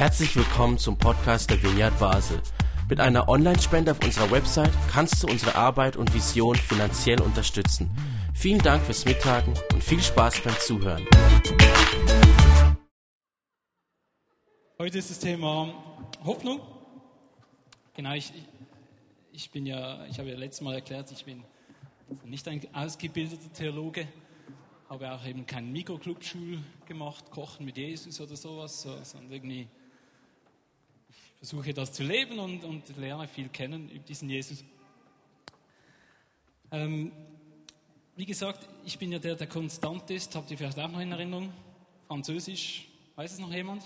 Herzlich willkommen zum Podcast der Vineyard Basel. Mit einer Online-Spende auf unserer Website kannst du unsere Arbeit und Vision finanziell unterstützen. Vielen Dank fürs Mittagen und viel Spaß beim Zuhören. Heute ist das Thema Hoffnung. Genau, ich, ich bin ja, ich habe ja letztes Mal erklärt, ich bin nicht ein ausgebildeter Theologe, habe auch eben keinen Mikroclub-Schul gemacht, Kochen mit Jesus oder sowas, sondern irgendwie versuche das zu leben und, und lerne viel kennen über diesen Jesus. Ähm, wie gesagt, ich bin ja der, der konstant ist. Habt ihr vielleicht auch noch in Erinnerung? Französisch, weiß es noch jemand?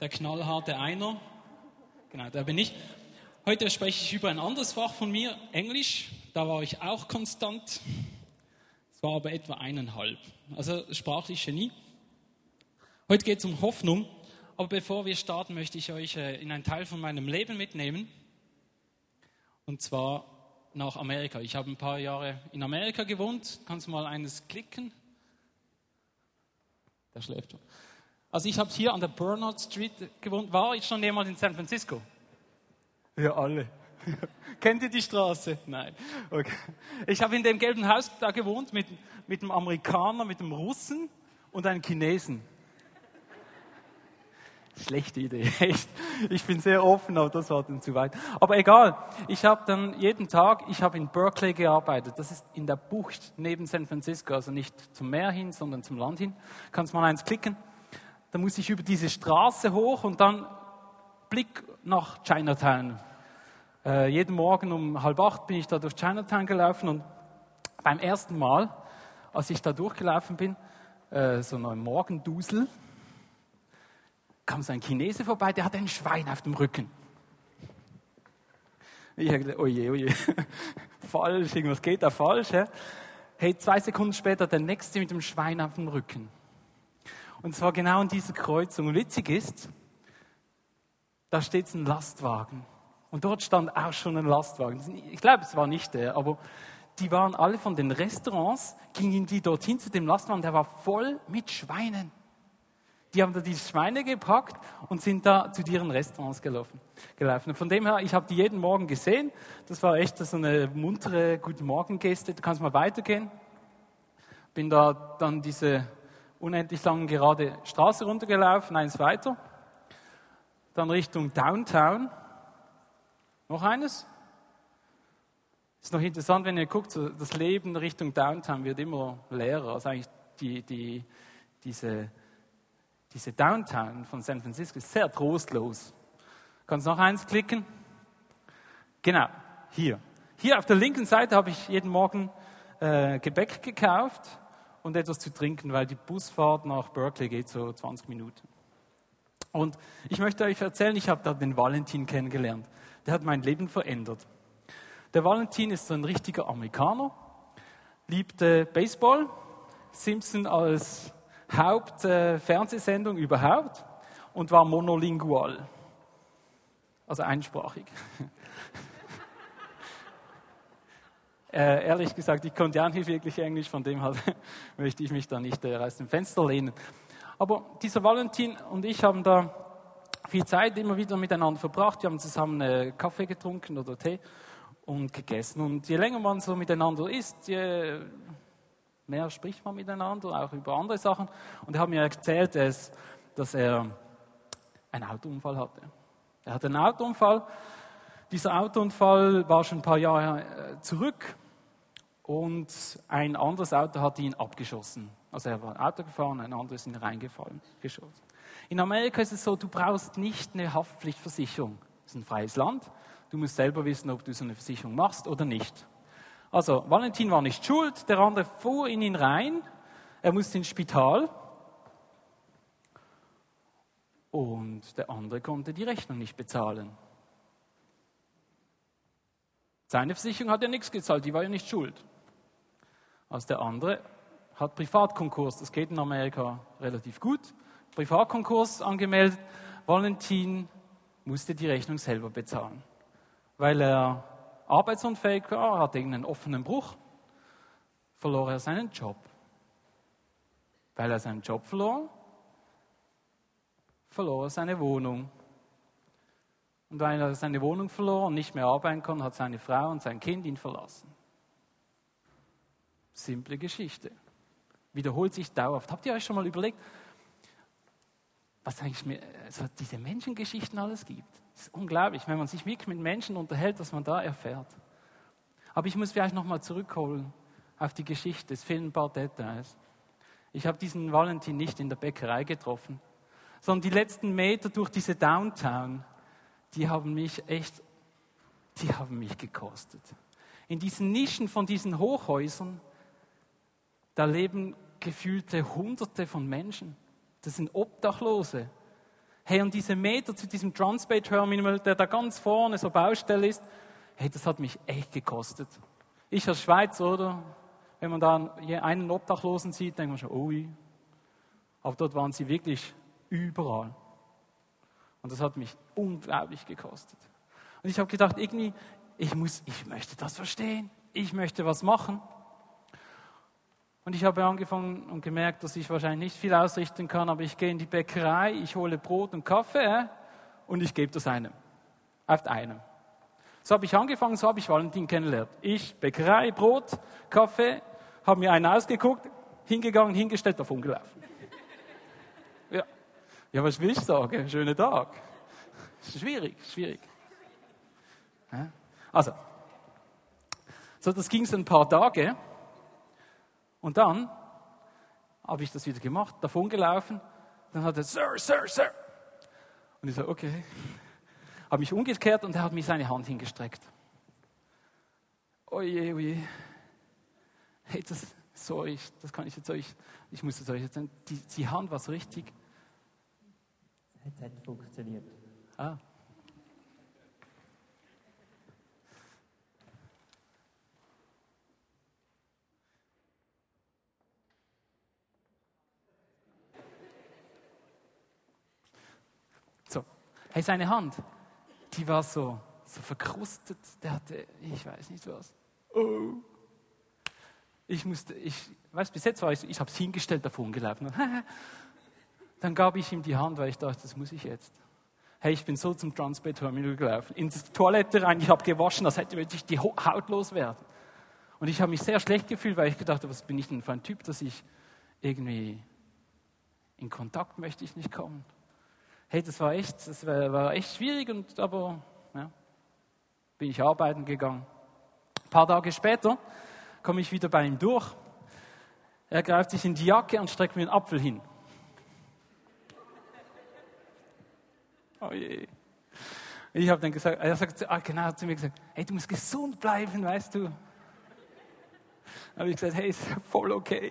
Der knallharte Einer. Genau, der bin ich. Heute spreche ich über ein anderes Fach von mir, Englisch. Da war ich auch konstant. Es war aber etwa eineinhalb. Also sprachlich Genie. Heute geht es um Hoffnung. Aber bevor wir starten, möchte ich euch äh, in einen Teil von meinem Leben mitnehmen. Und zwar nach Amerika. Ich habe ein paar Jahre in Amerika gewohnt. Kannst du mal eines klicken? Der schläft schon. Also ich habe hier an der Bernard Street gewohnt. War ich schon jemand in San Francisco? Ja, alle. Kennt ihr die Straße? Nein. Okay. Ich habe in dem gelben Haus da gewohnt mit, mit einem Amerikaner, mit einem Russen und einem Chinesen. Schlechte Idee, echt. Ich bin sehr offen, aber das war dann zu weit. Aber egal, ich habe dann jeden Tag, ich habe in Berkeley gearbeitet. Das ist in der Bucht neben San Francisco, also nicht zum Meer hin, sondern zum Land hin. Kannst mal eins klicken. Da muss ich über diese Straße hoch und dann Blick nach Chinatown. Äh, jeden Morgen um halb acht bin ich da durch Chinatown gelaufen und beim ersten Mal, als ich da durchgelaufen bin, äh, so ein Morgendusel, kam so ein Chinese vorbei, der hatte ein Schwein auf dem Rücken. Ich habe gedacht, oje, oje, falsch, irgendwas geht da falsch. He? Hey, zwei Sekunden später der nächste mit dem Schwein auf dem Rücken. Und zwar genau in dieser Kreuzung. Und witzig ist, da steht ein Lastwagen. Und dort stand auch schon ein Lastwagen. Ich glaube, es war nicht der, aber die waren alle von den Restaurants, gingen die dorthin zu dem Lastwagen, der war voll mit Schweinen. Die haben da die Schweine gepackt und sind da zu ihren Restaurants gelaufen. gelaufen. Von dem her, ich habe die jeden Morgen gesehen. Das war echt so eine muntere Guten Morgen-Geste. Du kannst mal weitergehen. Bin da dann diese unendlich lange gerade Straße runtergelaufen, eins weiter. Dann Richtung Downtown. Noch eines? Ist noch interessant, wenn ihr guckt, so das Leben Richtung Downtown wird immer leerer. Also eigentlich die, die, diese, diese Downtown von San Francisco ist sehr trostlos. Kannst noch eins klicken? Genau, hier. Hier auf der linken Seite habe ich jeden Morgen äh, Gebäck gekauft und etwas zu trinken, weil die Busfahrt nach Berkeley geht so 20 Minuten. Und ich möchte euch erzählen, ich habe da den Valentin kennengelernt der hat mein Leben verändert. Der Valentin ist so ein richtiger Amerikaner, liebte Baseball, Simpson als Hauptfernsehsendung äh, überhaupt und war monolingual, also einsprachig. äh, ehrlich gesagt, ich konnte ja nicht wirklich Englisch, von dem halt möchte ich mich da nicht äh, aus dem Fenster lehnen. Aber dieser Valentin und ich haben da viel Zeit immer wieder miteinander verbracht. Wir haben zusammen äh, Kaffee getrunken oder Tee und gegessen. Und je länger man so miteinander isst, je mehr spricht man miteinander, auch über andere Sachen. Und er hat mir erzählt, dass, er einen Autounfall hatte. Er hatte einen Autounfall. Dieser Autounfall war schon ein paar Jahre äh, zurück und ein anderes Auto hat ihn abgeschossen. Also er war Auto gefahren, ein anderes ist ihn reingefallen, geschossen. In Amerika ist es so, du brauchst nicht eine Haftpflichtversicherung. Es ist ein freies Land. Du musst selber wissen, ob du so eine Versicherung machst oder nicht. Also, Valentin war nicht schuld, der andere fuhr in ihn rein, er musste ins Spital und der andere konnte die Rechnung nicht bezahlen. Seine Versicherung hat ja nichts gezahlt, die war ja nicht schuld. Also der andere hat Privatkonkurs, das geht in Amerika relativ gut. Privatkonkurs angemeldet. Valentin musste die Rechnung selber bezahlen, weil er arbeitsunfähig war, hatte irgendeinen offenen Bruch, verlor er seinen Job. Weil er seinen Job verlor, verlor er seine Wohnung. Und weil er seine Wohnung verlor und nicht mehr arbeiten konnte, hat seine Frau und sein Kind ihn verlassen. Simple Geschichte. Wiederholt sich dauerhaft. Habt ihr euch schon mal überlegt, was eigentlich mir, also diese Menschengeschichten alles gibt? Das ist unglaublich, wenn man sich wirklich mit Menschen unterhält, was man da erfährt. Aber ich muss vielleicht nochmal zurückholen auf die Geschichte. Es fehlen ein paar Details. Ich habe diesen Valentin nicht in der Bäckerei getroffen, sondern die letzten Meter durch diese Downtown, die haben mich echt, die haben mich gekostet. In diesen Nischen von diesen Hochhäusern, da leben gefühlte Hunderte von Menschen. Das sind Obdachlose. Hey, und diese Meter zu diesem Transbay Terminal, der da ganz vorne so Baustelle ist, hey, das hat mich echt gekostet. Ich als Schweizer, oder? Wenn man da einen Obdachlosen sieht, denkt man schon, ui. Aber dort waren sie wirklich überall. Und das hat mich unglaublich gekostet. Und ich habe gedacht, irgendwie, ich muss, ich möchte das verstehen. Ich möchte was machen. Und ich habe angefangen und gemerkt, dass ich wahrscheinlich nicht viel ausrichten kann, aber ich gehe in die Bäckerei, ich hole Brot und Kaffee äh, und ich gebe das einem. Auf einem. So habe ich angefangen, so habe ich Valentin kennengelernt. Ich, Bäckerei, Brot, Kaffee, habe mir einen ausgeguckt, hingegangen, hingestellt, davon gelaufen. Ja. ja, was will ich sagen? Schönen Tag. Schwierig, schwierig. Also, so, das ging so ein paar Tage. Und dann habe ich das wieder gemacht, davon gelaufen. Dann hat er, Sir, Sir, Sir. Und ich so, okay. Habe mich umgekehrt und er hat mir seine Hand hingestreckt. Oje, oje. Hey, das, sorry, das kann ich jetzt euch, ich muss es euch jetzt sagen, die, die Hand war so richtig. Es hat funktioniert. Ah. So, hey, seine Hand, die war so, so verkrustet, der hatte, ich weiß nicht was. Oh. Ich musste, ich weiß, bis jetzt war ich, ich habe es hingestellt, davon gelaufen. Dann gab ich ihm die Hand, weil ich dachte, das muss ich jetzt. Hey, ich bin so zum Transpay Terminal gelaufen, in die Toilette rein, ich habe gewaschen, als hätte ich die Haut loswerden. Und ich habe mich sehr schlecht gefühlt, weil ich gedacht was bin ich denn für ein Typ, dass ich irgendwie in Kontakt möchte ich nicht kommen. Hey, das war echt, das war, war echt schwierig, und, aber ja, bin ich arbeiten gegangen. Ein paar Tage später komme ich wieder bei ihm durch. Er greift sich in die Jacke und streckt mir einen Apfel hin. Oh je. Ich habe dann gesagt, er sagt ah, genau zu mir gesagt, hey, du musst gesund bleiben, weißt du. Da habe ich gesagt, hey, ist voll okay.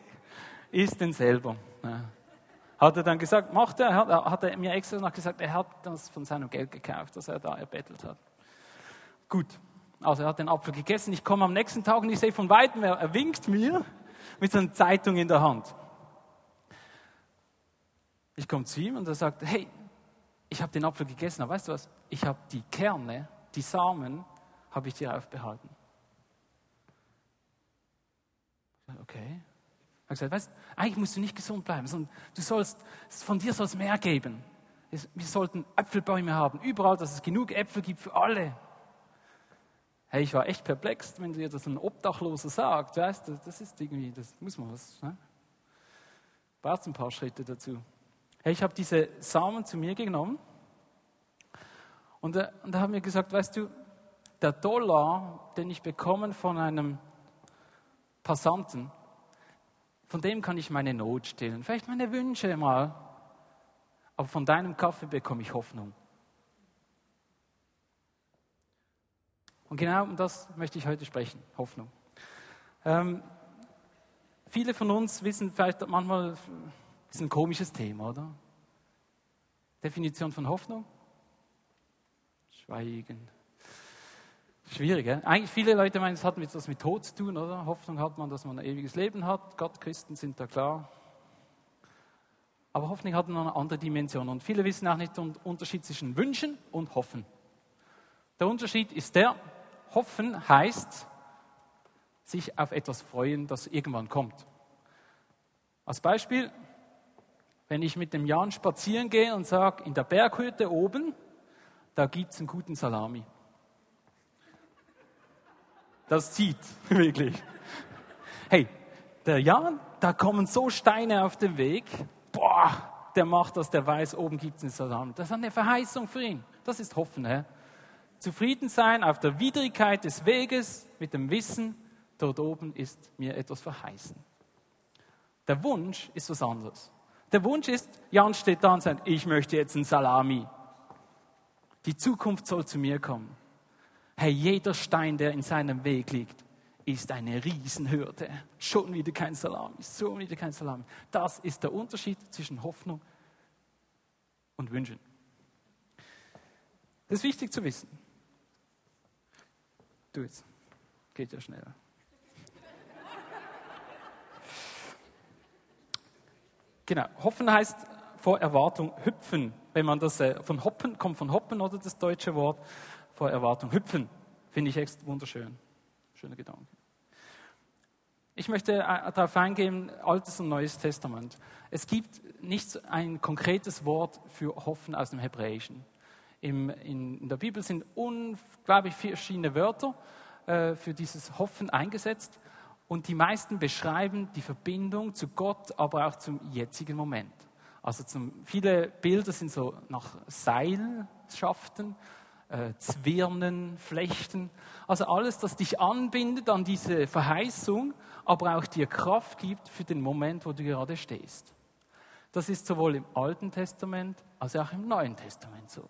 Ist denn selber. Ja. Hat er dann gesagt, macht er, hat, hat er mir extra noch gesagt, er hat das von seinem Geld gekauft, das er da erbettelt hat. Gut, also er hat den Apfel gegessen. Ich komme am nächsten Tag und ich sehe von weitem, er, er winkt mir mit so einer Zeitung in der Hand. Ich komme zu ihm und er sagt, hey, ich habe den Apfel gegessen, aber weißt du was? Ich habe die Kerne, die Samen, habe ich dir aufbehalten. Okay. Er hat gesagt, weißt, eigentlich musst du nicht gesund bleiben, sondern du sollst, von dir soll es mehr geben. Wir sollten Äpfelbäume haben, überall, dass es genug Äpfel gibt für alle. Hey, ich war echt perplex, wenn dir das ein Obdachloser sagt. Weißt du, das ist irgendwie, das muss man was. Ne? Braucht ein paar Schritte dazu. Hey, ich habe diese Samen zu mir genommen und, äh, und da haben wir gesagt, weißt du, der Dollar, den ich bekomme von einem Passanten, von dem kann ich meine Not stillen, vielleicht meine Wünsche mal, aber von deinem Kaffee bekomme ich Hoffnung. Und genau um das möchte ich heute sprechen, Hoffnung. Ähm, viele von uns wissen vielleicht manchmal, das ist ein komisches Thema, oder? Definition von Hoffnung? Schweigen. Schwierig, ja? Eigentlich viele Leute meinen, es hat etwas mit Tod zu tun, oder? Hoffnung hat man, dass man ein ewiges Leben hat. Gott, Christen sind da klar. Aber Hoffnung hat noch eine andere Dimension. Und viele wissen auch nicht den Unterschied zwischen Wünschen und Hoffen. Der Unterschied ist der, Hoffen heißt, sich auf etwas freuen, das irgendwann kommt. Als Beispiel, Wenn ich mit dem Jan spazieren gehe und sage, in der Berghütte oben, da gibt es einen guten Salami. Das zieht, wirklich. Hey, der Jan, da kommen so Steine auf den Weg. Boah, der macht das, der weiß, oben gibt es einen Salami. Das ist eine Verheißung für ihn. Das ist Hoffen. He? Zufrieden sein auf der Widrigkeit des Weges mit dem Wissen, dort oben ist mir etwas verheißen. Der Wunsch ist was anderes. Der Wunsch ist, Jan steht da und sagt, ich möchte jetzt einen Salami. Die Zukunft soll zu mir kommen. Hey, jeder Stein, der in seinem Weg liegt, ist eine Riesenhürde. Schon wieder kein Salami, schon wieder kein Salami. Das ist der Unterschied zwischen Hoffnung und Wünschen. Das ist wichtig zu wissen. Du jetzt. Geht ja schneller. Genau. Hoffen heißt vor Erwartung hüpfen. Wenn man das äh, von Hoppen kommt von Hoppen oder das deutsche Wort vor Erwartung hüpfen, finde ich echt wunderschön. Schöner Gedanke. Ich möchte äh, darauf eingehen, Altes und Neues Testament. Es gibt nicht ein konkretes Wort für Hoffen aus dem Hebräischen. Im, in, in, der Bibel sind unglaublich verschiedene Wörter äh, für dieses Hoffen eingesetzt. Und die meisten beschreiben die Verbindung zu Gott, aber auch zum jetzigen Moment. Also zum, viele Bilder sind so nach Seilschaften, äh, Zwirnen, Flechten. Also alles, das dich anbindet an diese Verheißung, aber auch dir Kraft gibt für den Moment, wo du gerade stehst. Das ist sowohl im Alten Testament als auch im Neuen Testament so.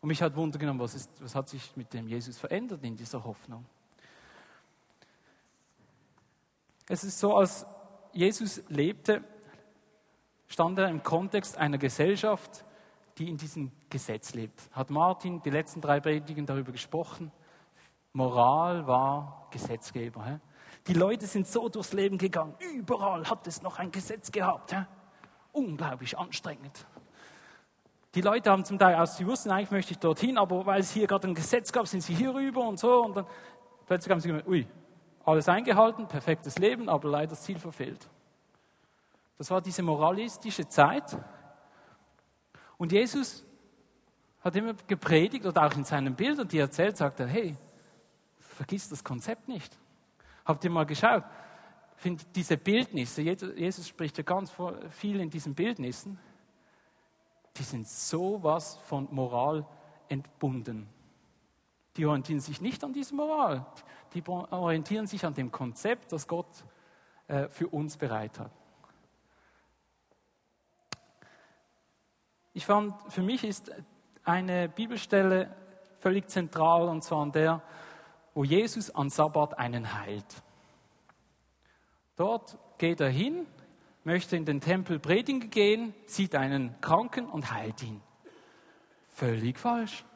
Und mich hat Wunder genommen, was, ist, was hat sich mit dem Jesus verändert in dieser Hoffnung. Es ist so, als Jesus lebte, stand er im Kontext einer Gesellschaft, die in diesem Gesetz lebt. Hat Martin die letzten drei Predigen darüber gesprochen? Moral war Gesetzgeber. He? Die Leute sind so durchs Leben gegangen. Überall hat es noch ein Gesetz gehabt. He? Unglaublich anstrengend. Die Leute haben zum Teil aus, sie wussten eigentlich möchte ich dorthin, aber weil es hier gerade ein Gesetz gab, sind sie hier rüber und so. Und dann plötzlich haben sie gemerkt, ui, alles eingehalten, perfektes Leben, aber leider das Ziel verfehlt. Das war diese moralistische Zeit. Und Jesus hat immer gepredigt oder auch in seinen Bildern, die er erzählt, sagt er, hey, vergiss das Konzept nicht. Habt ihr mal geschaut? Finde diese Bildnisse, Jesus spricht ja ganz viel in diesen Bildnissen, die sind sowas von Moral entbunden. Die orientieren sich nicht an dieser Moral die orientieren sich an dem Konzept, das Gott äh, für uns bereit hat. Ich fand, für mich ist eine Bibelstelle völlig zentral, und zwar an der, wo Jesus an Sabbat einen heilt. Dort geht er hin, möchte in den Tempel predigen gehen, sieht einen Kranken und heilt ihn. Völlig falsch.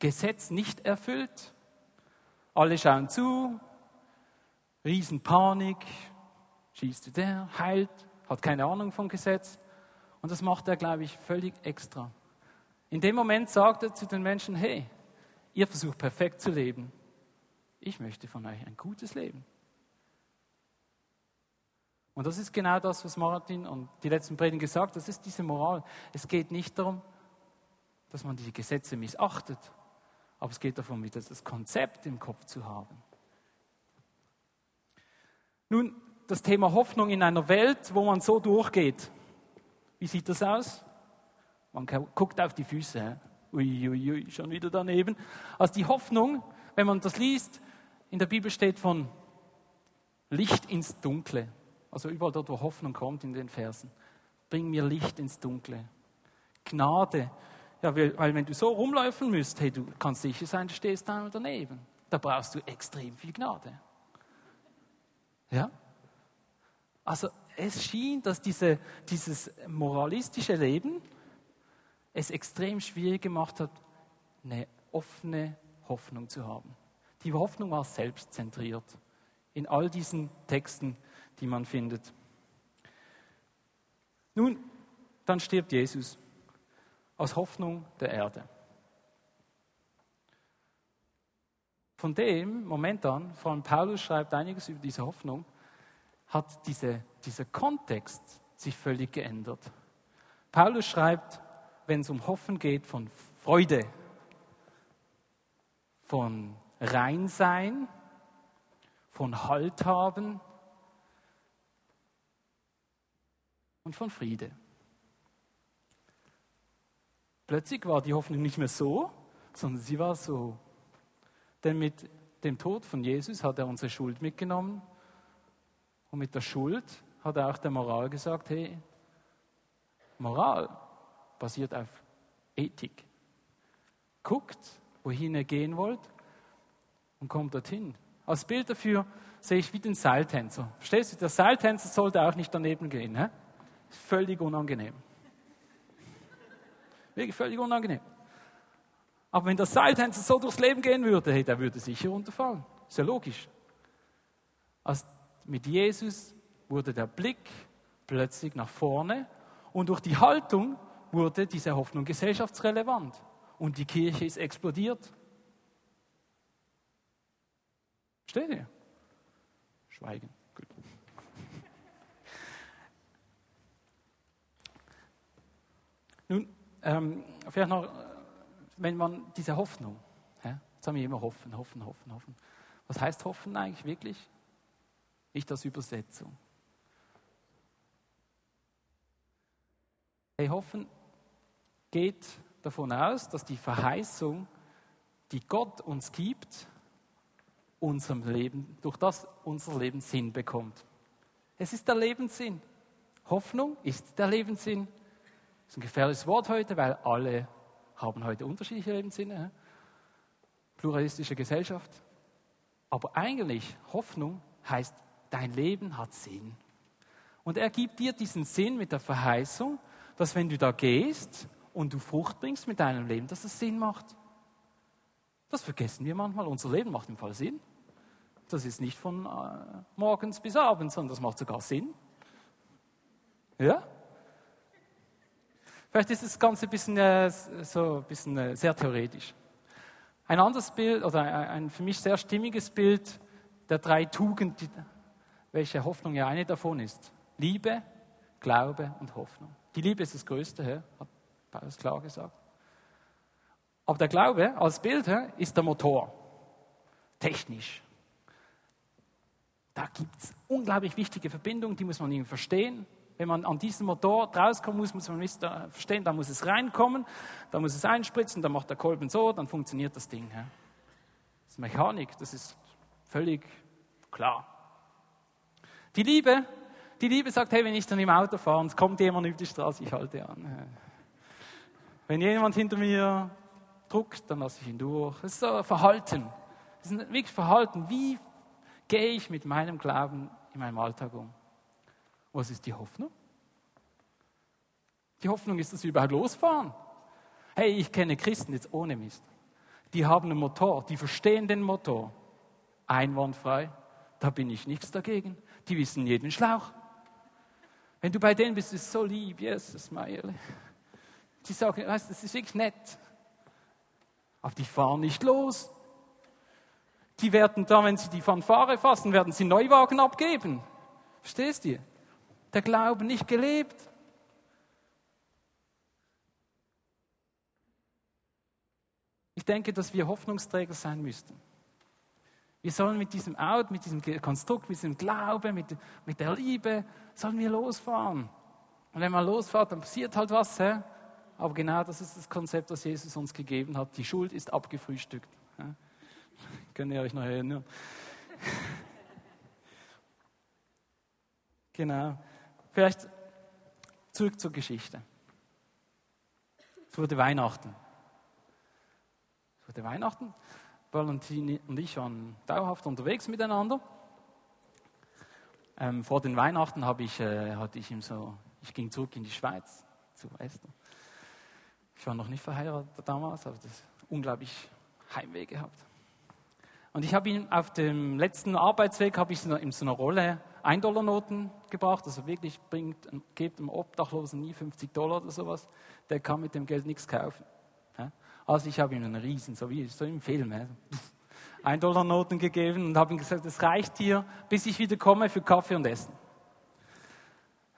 Gesetz nicht erfüllt. Alle schauen zu, Riesenpanik, schießt der, heilt, hat keine Ahnung vom Gesetz. Und das macht er, glaube ich, völlig extra. In dem Moment sagt er zu den Menschen, hey, ihr versucht perfekt zu leben. Ich möchte von euch ein gutes Leben. Und das ist genau das, was Martin und die letzten Predigen gesagt haben. Das ist diese Moral. Es geht nicht darum, dass man die Gesetze missachtet, aber es geht davon, wieder das Konzept im Kopf zu haben. Nun, das Thema Hoffnung in einer Welt, wo man so durchgeht. Wie sieht das aus? Man guckt auf die Füße. Uiuiui, ui, schon wieder daneben. Also die Hoffnung, wenn man das liest, in der Bibel steht von Licht ins Dunkle. Also überall dort, wo Hoffnung kommt in den Versen. Bring mir Licht ins Dunkle. Gnade ja, weil, weil wenn du so rumlaufen müsst, hey, du kannst sicher sein, du stehst da daneben. Da brauchst du extrem viel Gnade. Ja? Also es schien, dass diese, dieses moralistische Leben es extrem schwierig gemacht hat, eine offene Hoffnung zu haben. Die Hoffnung war selbstzentriert in all diesen Texten, die man findet. Nun, dann stirbt Jesus als Hoffnung der Erde. Von dem Moment an, vor allem Paulus schreibt einiges über diese Hoffnung, hat diese, dieser Kontext sich völlig geändert. Paulus schreibt, wenn es um Hoffen geht, von Freude, von Reinsein, von Halt haben und von Friede. Plötzlich war die Hoffnung nicht mehr so, sondern sie war so. Denn mit dem Tod von Jesus hat er unsere Schuld mitgenommen und mit der Schuld hat er auch der Moral gesagt, hey, Moral basiert auf Ethik. Guckt, wohin ihr gehen wollt und kommt dorthin. Als Bild dafür sehe ich wie den Seiltänzer. Verstehst du, der Seiltänzer sollte auch nicht daneben gehen. He? Völlig unangenehm. Wirklich völlig unangenehm. Aber wenn der Seiltänzer so durchs Leben gehen würde, hey, der würde sicher runterfallen. Ist ja logisch. Als mit Jesus wurde der Blick plötzlich nach vorne und durch die Haltung wurde diese Hoffnung gesellschaftsrelevant. Und die Kirche ist explodiert. Steht ihr? Schweigen. Gut. Nun, ähm, vielleicht noch, wenn man diese Hoffnung, ja, jetzt haben wir immer hoffen, hoffen, hoffen, hoffen. Was heißt hoffen eigentlich wirklich? Nicht als Übersetzung. Hey, hoffen geht davon aus, dass die Verheißung, die Gott uns gibt, unserem Leben, durch das unser Leben Sinn bekommt. Es ist der Lebenssinn. Hoffnung ist der Lebenssinn. Das ist ein gefährliches Wort heute, weil alle haben heute unterschiedliche Lebenssinne. Pluralistische Gesellschaft. Aber eigentlich, Hoffnung heißt, dein Leben hat Sinn. Und er gibt dir diesen Sinn mit der Verheißung, dass wenn du da gehst und du Frucht bringst mit deinem Leben, dass es Sinn macht. Das vergessen wir manchmal. Unser Leben macht im Fall Sinn. Das ist nicht von äh, morgens bis abends, sondern das macht sogar Sinn. Ja? Vielleicht ist das Ganze ein bisschen, äh, so ein bisschen äh, sehr theoretisch. Ein anderes Bild oder ein, ein für mich sehr stimmiges Bild der drei Tugenden, welche Hoffnung ja eine davon ist. Liebe, Glaube und Hoffnung. Die Liebe ist das Größte, hat Paulus klar gesagt. Aber der Glaube als Bild ist der Motor. Technisch. Da gibt es unglaublich wichtige Verbindungen, die muss man irgendwie verstehen. Wenn man an diesem Motor rauskommen muss, muss man verstehen, da muss es reinkommen, da muss es einspritzen, dann macht der Kolben so, dann funktioniert das Ding. Das ist Mechanik, das ist völlig klar. Die Liebe, die Liebe sagt, hey, wenn ich dann im Auto fahre und es kommt jemand über die Straße, ich halte an. Wenn jemand hinter mir druckt, dann lasse ich ihn durch. Das ist so Verhalten. Das ist wirklich Verhalten. Wie gehe ich mit meinem Glauben in meinem Alltag um? Was ist die Hoffnung? Die Hoffnung ist, dass wir überhaupt losfahren. Hey, ich kenne Christen jetzt ohne Mist. Die haben einen Motor, die verstehen den Motor. Einwandfrei. Da bin ich nichts dagegen. Die wissen jeden Schlauch. Wenn du bei denen bist, ist es so lieb, Jesus, Meierle. Die sagen, weißt, das ist wirklich nett. Aber die fahren nicht los. Die werden da, wenn sie die Fanfare fassen, werden sie Neuwagen abgeben. Verstehst du? Der Glaube nicht gelebt. Ich denke, dass wir Hoffnungsträger sein müssten. Wir sollen mit diesem Out, mit diesem Konstrukt, mit diesem Glaube, mit, mit der Liebe, sollen wir losfahren. Und wenn man losfährt, dann passiert halt was. Hä? Aber genau das ist das Konzept, das Jesus uns gegeben hat. Die Schuld ist abgefrühstückt. Hä? Könnt ihr euch noch erinnern? genau. Vielleicht zurück zur Geschichte. Es wurde Weihnachten. Es wurde Weihnachten. Valentin und ich waren dauerhaft unterwegs miteinander. Ähm, vor den Weihnachten habe ich, äh, hatte ich ihm so, ich ging zurück in die Schweiz zu Esther. Ich war noch nicht verheiratet damals, aber das unglaublich Heimweh gehabt. Und ich habe ihn auf dem letzten Arbeitsweg, habe ich in so einer Rolle 1-Dollar-Noten gebracht, also wirklich bringt, gebt einem Obdachlosen nie 50 Dollar oder sowas, der kann mit dem Geld nichts kaufen. Also ich habe ihm einen Riesen, so wie so im Film, 1-Dollar-Noten gegeben und habe ihm gesagt, es reicht hier, bis ich wieder komme für Kaffee und Essen.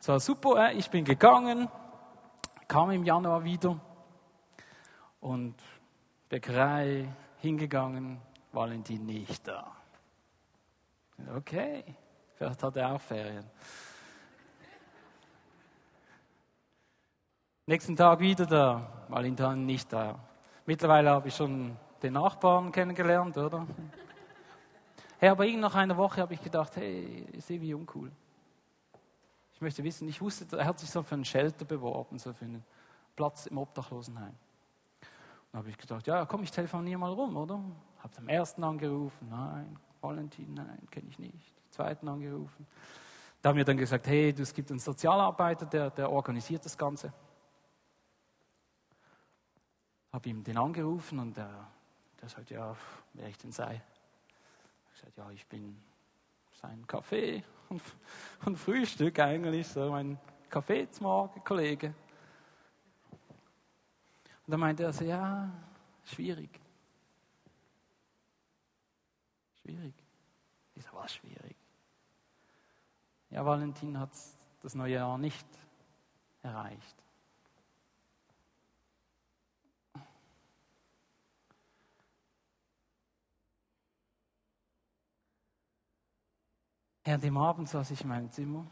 So, super, ich bin gegangen, Kam im Januar wieder und Bäckerei hingegangen, Valentin nicht da. Okay, vielleicht hat er auch Ferien. Nächsten Tag wieder da, Valentin nicht da. Mittlerweile habe ich schon den Nachbarn kennengelernt, oder? Hey, aber irgend nach einer Woche habe ich gedacht, hey, ist irgendwie uncool. Ich möchte wissen, ich wusste, er hat sich so für einen Shelter beworben, so für einen Platz im Obdachlosenheim. Dann habe ich gedacht, ja, komm, ich telefoniere mal rum, oder? Habe am ersten angerufen, nein, Valentin, nein, kenne ich nicht. Zweiten angerufen. Da haben wir dann gesagt, hey, es gibt einen Sozialarbeiter, der, der organisiert das Ganze. Habe ihm den angerufen und der, der sagt, ja, wer ich denn sei. Ich sagte, ja, ich bin sein Kaffee und, und Frühstück eigentlich, so mein Kaffee zum Morgen, Kollege. Und dann meinte er so, ja, schwierig. Schwierig. Ich sage, was schwierig? Ja, Valentin hat das neue Jahr nicht erreicht. Ja, an dem Abend saß ich in meinem Zimmer.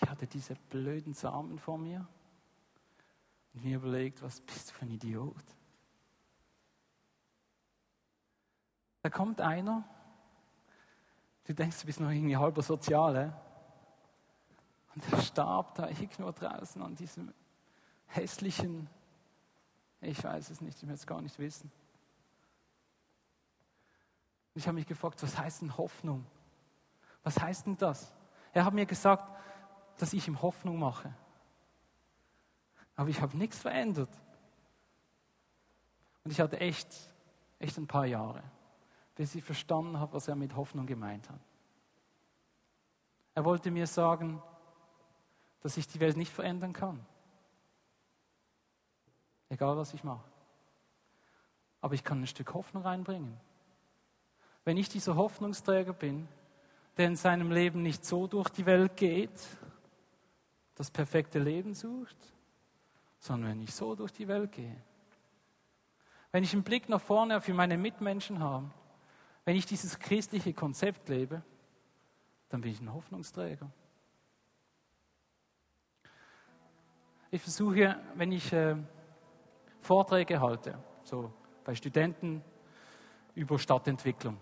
Ich hatte diese blöden Samen vor mir und mir überlegt, was bist du für ein Idiot? Da kommt einer, du denkst, du bist noch irgendwie halber Soziale, und er starb da irgendwo draußen an diesem hässlichen, ich weiß es nicht, ich will es gar nicht wissen. Ich habe mich gefragt, was heißt denn Hoffnung? Was heißt denn das? Er hat mir gesagt, dass ich ihm Hoffnung mache. Aber ich habe nichts verändert. Und ich hatte echt, echt ein paar Jahre, bis ich verstanden habe, was er mit Hoffnung gemeint hat. Er wollte mir sagen, dass ich die Welt nicht verändern kann. Egal was ich mache. Aber ich kann ein Stück Hoffnung reinbringen. Wenn ich dieser Hoffnungsträger bin, der in seinem Leben nicht so durch die Welt geht, das perfekte Leben sucht, sondern wenn ich so durch die Welt gehe. Wenn ich einen Blick nach vorne auf meine Mitmenschen habe, wenn ich dieses christliche Konzept lebe, dann bin ich ein Hoffnungsträger. Ich versuche, wenn ich äh, Vorträge halte, so bei Studenten über Stadtentwicklung,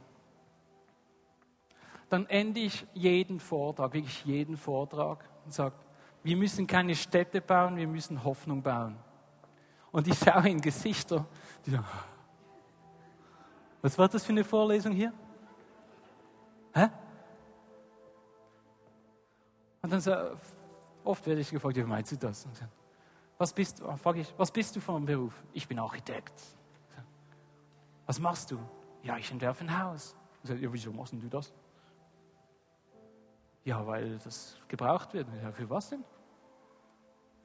dann ende ich jeden Vortrag, wirklich jeden Vortrag und sage, wir müssen keine Städte bauen, wir müssen Hoffnung bauen. Und ich schaue in Gesichter, die sagen, was war das für eine Vorlesung hier? Hä? Und dann so, oft werde ich gefragt, wie meinst du das? was bist, frage ich, was bist du von Beruf? Ich bin Architekt. Was machst du? Ja, ich entwerfe ein Haus. Ich sage, ja, wieso machst du das? Ja, weil das gebraucht wird. Ja, für was denn?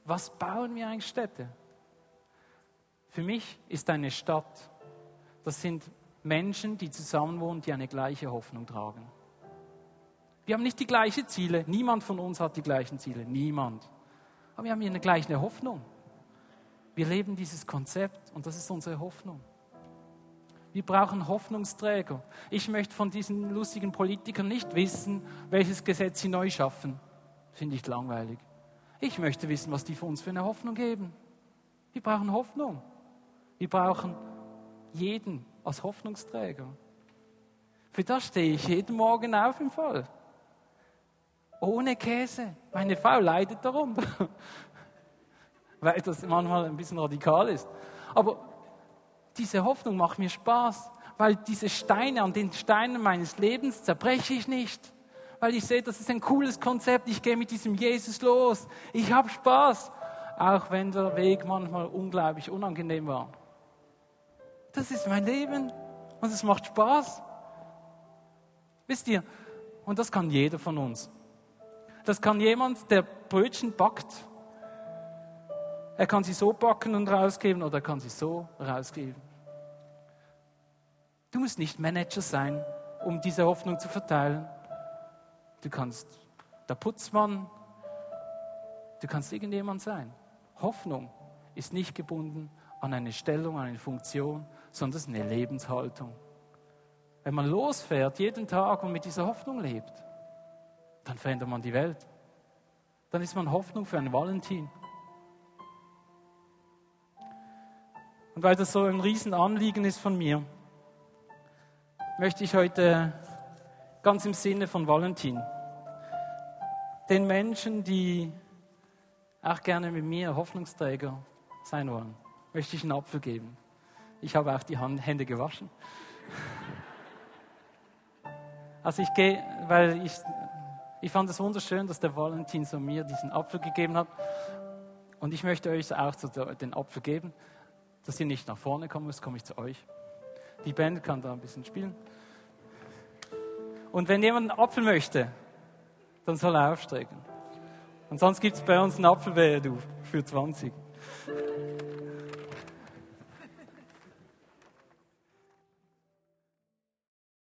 Was bauen wir eigentlich Städte? Für mich ist eine Stadt, das sind Menschen, die zusammenwohnen, die eine gleiche Hoffnung tragen. Wir haben nicht die gleichen Ziele. Niemand von uns hat die gleichen Ziele. Niemand. Aber wir haben hier eine gleiche Hoffnung. Wir leben dieses Konzept und das ist unsere Hoffnung. Wir brauchen Hoffnungsträger. Ich möchte von diesen lustigen Politikern nicht wissen, welches Gesetz sie neu schaffen. Finde ich langweilig. Ich möchte wissen, was die für uns für eine Hoffnung geben. Wir brauchen Hoffnung. Wir brauchen jeden als Hoffnungsträger. Für das stehe ich jeden Morgen auf im Fall. Ohne Käse. Meine Frau leidet darunter. Weil das manchmal ein bisschen radikal ist. Aber diese Hoffnung macht mir Spaß, weil diese Steine, an den Steinen meines Lebens zerbreche ich nicht. Weil ich sehe, das ist ein cooles Konzept, ich gehe mit diesem Jesus los. Ich habe Spaß, auch wenn der Weg manchmal unglaublich unangenehm war. Das ist mein Leben und es macht Spaß. Wisst ihr, und das kann jeder von uns. Das kann jemand, der Brötchen backt er kann sie so backen und rausgeben oder er kann sie so rausgeben. Du musst nicht Manager sein, um diese Hoffnung zu verteilen. Du kannst der Putzmann, du kannst irgendjemand sein. Hoffnung ist nicht gebunden an eine Stellung, an eine Funktion, sondern es ist eine Lebenshaltung. Wenn man losfährt jeden Tag und mit dieser Hoffnung lebt, dann verändert man die Welt. Dann ist man Hoffnung für einen Valentin. Und weil das so ein Riesenanliegen ist von mir, möchte ich heute ganz im Sinne von Valentin den Menschen, die auch gerne mit mir Hoffnungsträger sein wollen, möchte ich einen Apfel geben. Ich habe auch die Hände gewaschen. Also ich gehe, weil ich, ich fand es wunderschön, dass der Valentin so mir diesen Apfel gegeben hat. Und ich möchte euch auch den Apfel geben, dass ihr nicht nach vorne kommen müsst, komme ich zu euch. Die Band kann da ein bisschen spielen. Und wenn jemand einen Apfel möchte, dann soll er aufstrecken. Und sonst gibt es bei uns einen Apfelwehe, du, für 20.